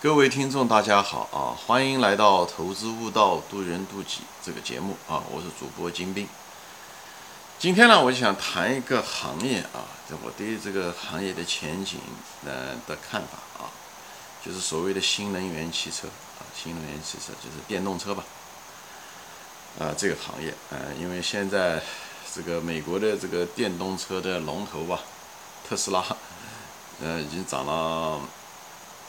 各位听众，大家好啊！欢迎来到《投资悟道，渡人渡己》这个节目啊！我是主播金兵。今天呢，我就想谈一个行业啊，这我对这个行业的前景呃的看法啊，就是所谓的新能源汽车啊，新能源汽车就是电动车吧。啊，这个行业，呃，因为现在这个美国的这个电动车的龙头吧，特斯拉，呃，已经涨了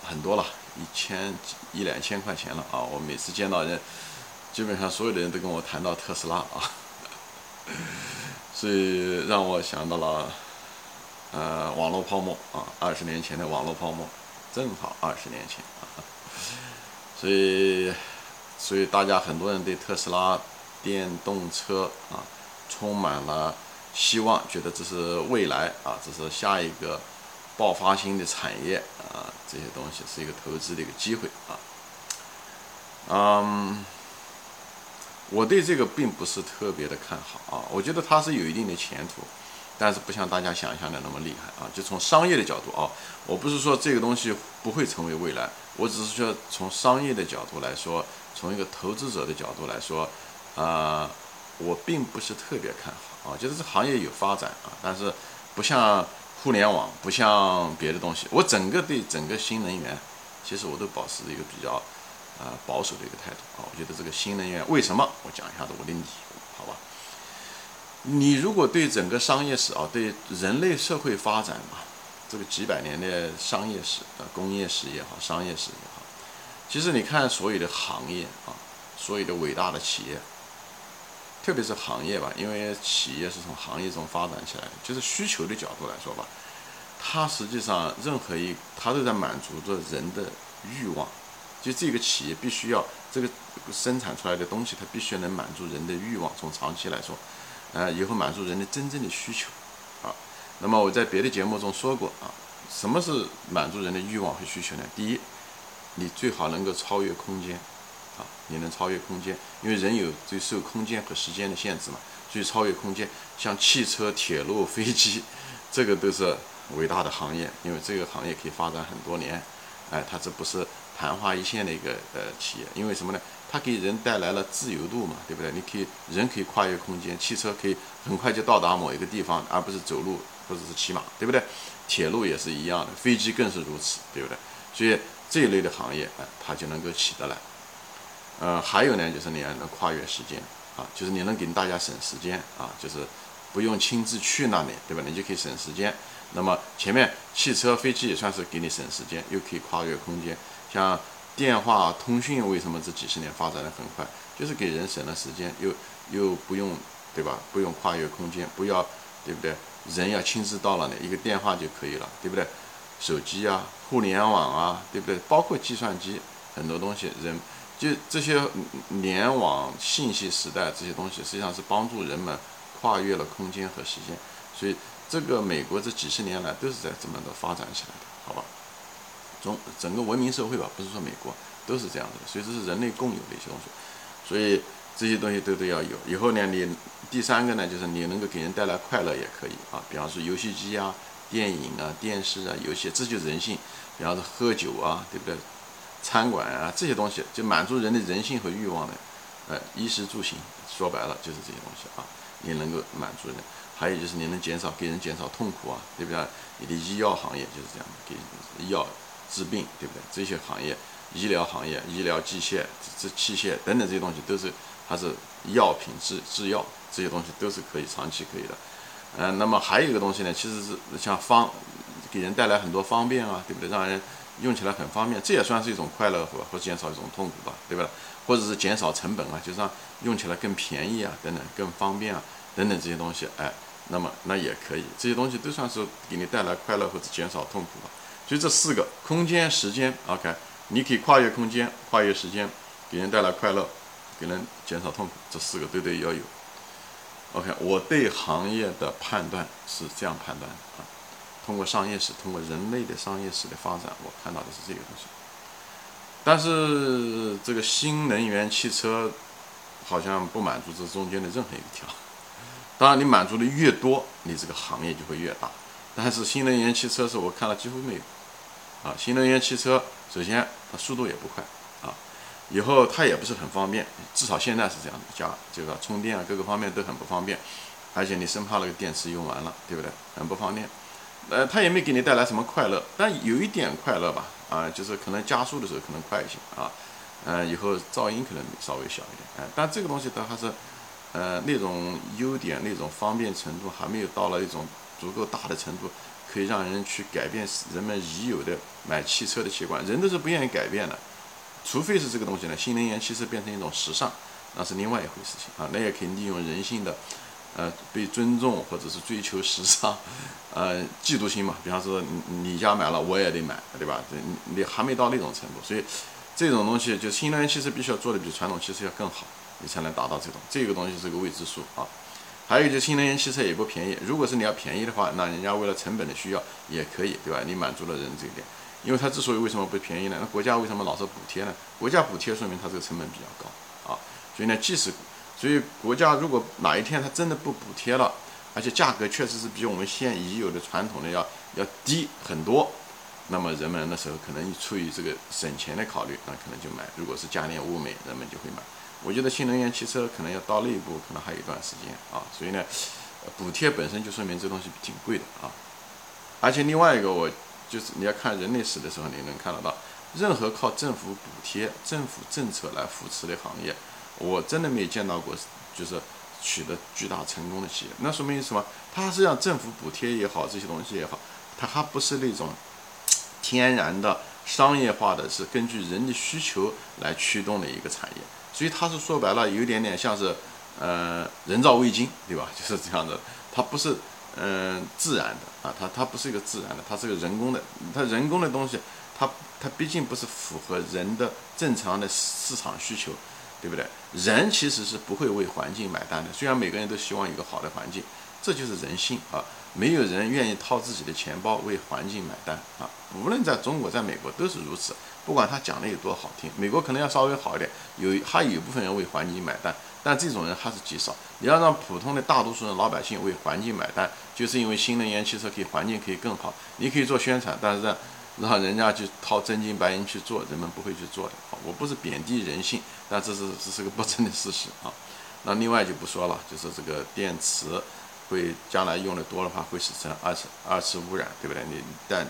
很多了。一千一两千块钱了啊！我每次见到人，基本上所有的人都跟我谈到特斯拉啊，所以让我想到了，呃，网络泡沫啊，二十年前的网络泡沫，正好二十年前啊，所以，所以大家很多人对特斯拉电动车啊充满了希望，觉得这是未来啊，这是下一个。爆发性的产业啊，这些东西是一个投资的一个机会啊。嗯，我对这个并不是特别的看好啊，我觉得它是有一定的前途，但是不像大家想象的那么厉害啊。就从商业的角度啊，我不是说这个东西不会成为未来，我只是说从商业的角度来说，从一个投资者的角度来说，啊，我并不是特别看好啊。就是这行业有发展啊，但是不像。互联网不像别的东西，我整个对整个新能源，其实我都保持一个比较，啊保守的一个态度啊。我觉得这个新能源为什么？我讲一下子我的理由，好吧？你如果对整个商业史啊，对人类社会发展嘛，这个几百年的商业史啊，工业史也好，商业史也好，其实你看所有的行业啊，所有的伟大的企业。特别是行业吧，因为企业是从行业中发展起来，就是需求的角度来说吧，它实际上任何一它都在满足着人的欲望，就这个企业必须要这个生产出来的东西，它必须能满足人的欲望。从长期来说，呃，以后满足人的真正的需求，啊，那么我在别的节目中说过啊，什么是满足人的欲望和需求呢？第一，你最好能够超越空间。啊，你能超越空间，因为人有最受空间和时间的限制嘛，所以超越空间，像汽车、铁路、飞机，这个都是伟大的行业，因为这个行业可以发展很多年，哎，它这不是昙花一现的一个呃企业，因为什么呢？它给人带来了自由度嘛，对不对？你可以人可以跨越空间，汽车可以很快就到达某一个地方，而不是走路或者是骑马，对不对？铁路也是一样的，飞机更是如此，对不对？所以这一类的行业，哎，它就能够起得来。呃，还有呢，就是你要能跨越时间啊，就是你能给大家省时间啊，就是不用亲自去那里，对吧？你就可以省时间。那么前面汽车、飞机也算是给你省时间，又可以跨越空间。像电话通讯，为什么这几十年发展的很快？就是给人省了时间，又又不用，对吧？不用跨越空间，不要，对不对？人要亲自到了呢一个电话就可以了，对不对？手机啊，互联网啊，对不对？包括计算机，很多东西人。就这些联网信息时代这些东西，实际上是帮助人们跨越了空间和时间，所以这个美国这几十年来都是在这么的发展起来的，好吧？中整个文明社会吧，不是说美国都是这样的，所以这是人类共有的一些东西，所以这些东西都都要有。以后呢，你第三个呢，就是你能够给人带来快乐也可以啊，比方说游戏机啊、电影啊、电视啊、游戏，这就是人性。比方说喝酒啊，对不对？餐馆啊，这些东西就满足人的人性和欲望的，呃，衣食住行，说白了就是这些东西啊，你能够满足人。还有就是你能减少给人减少痛苦啊，对不对？你的医药行业就是这样的，给药治病，对不对？这些行业，医疗行业、医疗机械、这器械等等这些东西都是它是药品制制药，这些东西都是可以长期可以的。嗯，那么还有一个东西呢，其实是像方给人带来很多方便啊，对不对？让人。用起来很方便，这也算是一种快乐和或减少一种痛苦吧，对吧？或者是减少成本啊，就是让用起来更便宜啊，等等，更方便啊，等等这些东西，哎，那么那也可以，这些东西都算是给你带来快乐或者减少痛苦吧。所以这四个空间、时间，OK，你可以跨越空间、跨越时间，给人带来快乐，给人减少痛苦，这四个都得要有。OK，我对行业的判断是这样判断的啊。通过商业史，通过人类的商业史的发展，我看到的是这个东西。但是这个新能源汽车好像不满足这中间的任何一个条。当然，你满足的越多，你这个行业就会越大。但是新能源汽车是我看了几乎没有，啊。新能源汽车首先它速度也不快啊，以后它也不是很方便，至少现在是这样的，加这个充电啊各个方面都很不方便，而且你生怕那个电池用完了，对不对？很不方便。呃，它也没给你带来什么快乐，但有一点快乐吧，啊，就是可能加速的时候可能快一些啊，嗯，以后噪音可能稍微小一点，哎，但这个东西它还是，呃，那种优点那种方便程度还没有到了一种足够大的程度，可以让人去改变人们已有的买汽车的习惯，人都是不愿意改变的，除非是这个东西呢，新能源汽车变成一种时尚，那是另外一回事情啊，那也可以利用人性的。呃，被尊重或者是追求时尚，呃，嫉妒心嘛。比方说，你你家买了，我也得买，对吧？你你还没到那种程度，所以这种东西就新能源汽车必须要做的比传统汽车要更好，你才能达到这种。这个东西是个未知数啊。还有就新能源汽车也不便宜。如果是你要便宜的话，那人家为了成本的需要也可以，对吧？你满足了人这一点。因为它之所以为什么不便宜呢？那国家为什么老是补贴呢？国家补贴说明它这个成本比较高啊。所以呢，即使所以，国家如果哪一天它真的不补贴了，而且价格确实是比我们现已有的传统的要要低很多，那么人们那时候可能出于这个省钱的考虑，那可能就买。如果是价廉物美，人们就会买。我觉得新能源汽车可能要到那一步，可能还有一段时间啊。所以呢，补贴本身就说明这东西挺贵的啊。而且另外一个，我就是你要看人类史的时候，你能看得到，任何靠政府补贴、政府政策来扶持的行业。我真的没有见到过，就是取得巨大成功的企业。那说明什么？它是让政府补贴也好，这些东西也好，它还不是那种天然的商业化的，是根据人的需求来驱动的一个产业。所以它是说白了，有一点点像是呃人造味精，对吧？就是这样的，它不是嗯自然的啊，它它不是一个自然的，它是个人工的。它人工的东西，它它毕竟不是符合人的正常的市场需求。对不对？人其实是不会为环境买单的。虽然每个人都希望有个好的环境，这就是人性啊！没有人愿意掏自己的钱包为环境买单啊！无论在中国，在美国都是如此。不管他讲的有多好听，美国可能要稍微好一点，有还有一部分人为环境买单，但这种人还是极少。你要让普通的大多数人老百姓为环境买单，就是因为新能源汽车可以环境可以更好。你可以做宣传，但是让让人家去掏真金白银去做，人们不会去做的啊！我不是贬低人性。但这是这是个不争的事实啊，那另外就不说了，就是这个电池会将来用的多的话，会产生二次二次污染，对不对？你但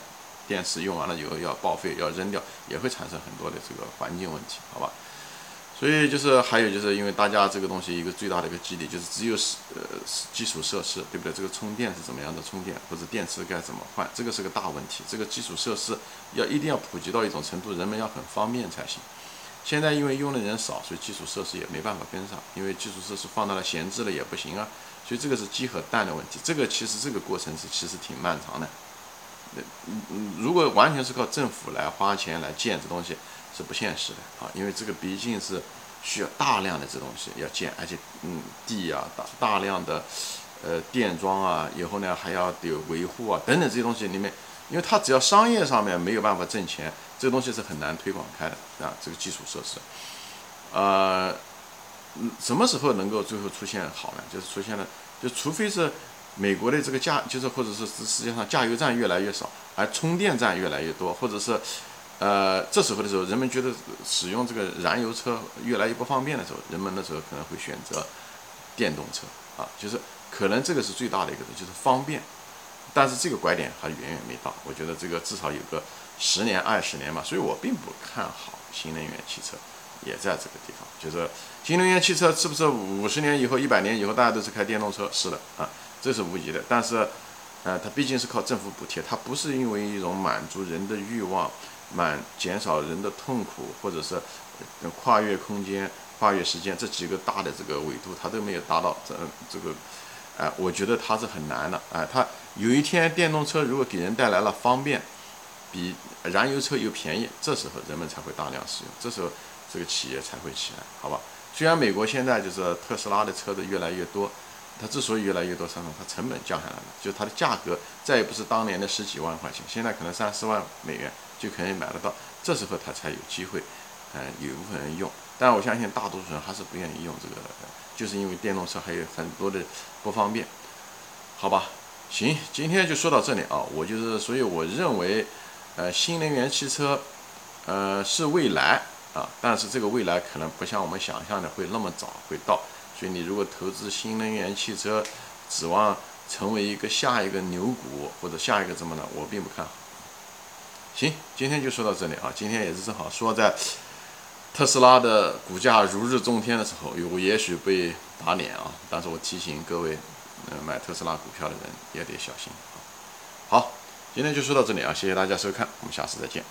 电池用完了以后要报废要扔掉，也会产生很多的这个环境问题，好吧？所以就是还有就是因为大家这个东西一个最大的一个基地就是只有是呃基础设施，对不对？这个充电是怎么样的充电，或者电池该怎么换，这个是个大问题。这个基础设施要一定要普及到一种程度，人们要很方便才行。现在因为用的人少，所以基础设施也没办法跟上。因为基础设施放到了闲置了也不行啊，所以这个是鸡和蛋的问题。这个其实这个过程是其实挺漫长的。那嗯嗯，如果完全是靠政府来花钱来建这东西是不现实的啊，因为这个毕竟是需要大量的这东西要建，而且嗯地啊大大量的呃电桩啊，以后呢还要得维护啊等等这些东西里面。因为它只要商业上面没有办法挣钱，这个东西是很难推广开的啊。这个基础设施，呃，什么时候能够最后出现好呢？就是出现了，就除非是美国的这个加，就是或者是世界上加油站越来越少，而充电站越来越多，或者是呃这时候的时候，人们觉得使用这个燃油车越来越不方便的时候，人们那时候可能会选择电动车啊。就是可能这个是最大的一个，就是方便。但是这个拐点还远远没到，我觉得这个至少有个十年二十年嘛，所以我并不看好新能源汽车，也在这个地方。就是新能源汽车是不是五十年以后、一百年以后大家都是开电动车？是的啊，这是无疑的。但是，呃，它毕竟是靠政府补贴，它不是因为一种满足人的欲望、满减少人的痛苦，或者是跨越空间、跨越时间这几个大的这个维度，它都没有达到这这个。哎，我觉得它是很难的。哎，它有一天电动车如果给人带来了方便，比燃油车又便宜，这时候人们才会大量使用，这时候这个企业才会起来，好吧？虽然美国现在就是特斯拉的车子越来越多，它之所以越来越多，上它成本降下来了，就它的价格再也不是当年的十几万块钱，现在可能三四万美元就可以买得到，这时候它才有机会，嗯，有一部分人用。但我相信大多数人还是不愿意用这个，就是因为电动车还有很多的不方便，好吧？行，今天就说到这里啊。我就是，所以我认为，呃，新能源汽车，呃，是未来啊，但是这个未来可能不像我们想象的会那么早会到，所以你如果投资新能源汽车，指望成为一个下一个牛股或者下一个怎么呢？我并不看好。行，今天就说到这里啊，今天也是正好说在特斯拉的股价如日中天的时候，有也许被打脸啊，但是我提醒各位，呃，买特斯拉股票的人也得小心啊。好。今天就说到这里啊，谢谢大家收看，我们下次再见。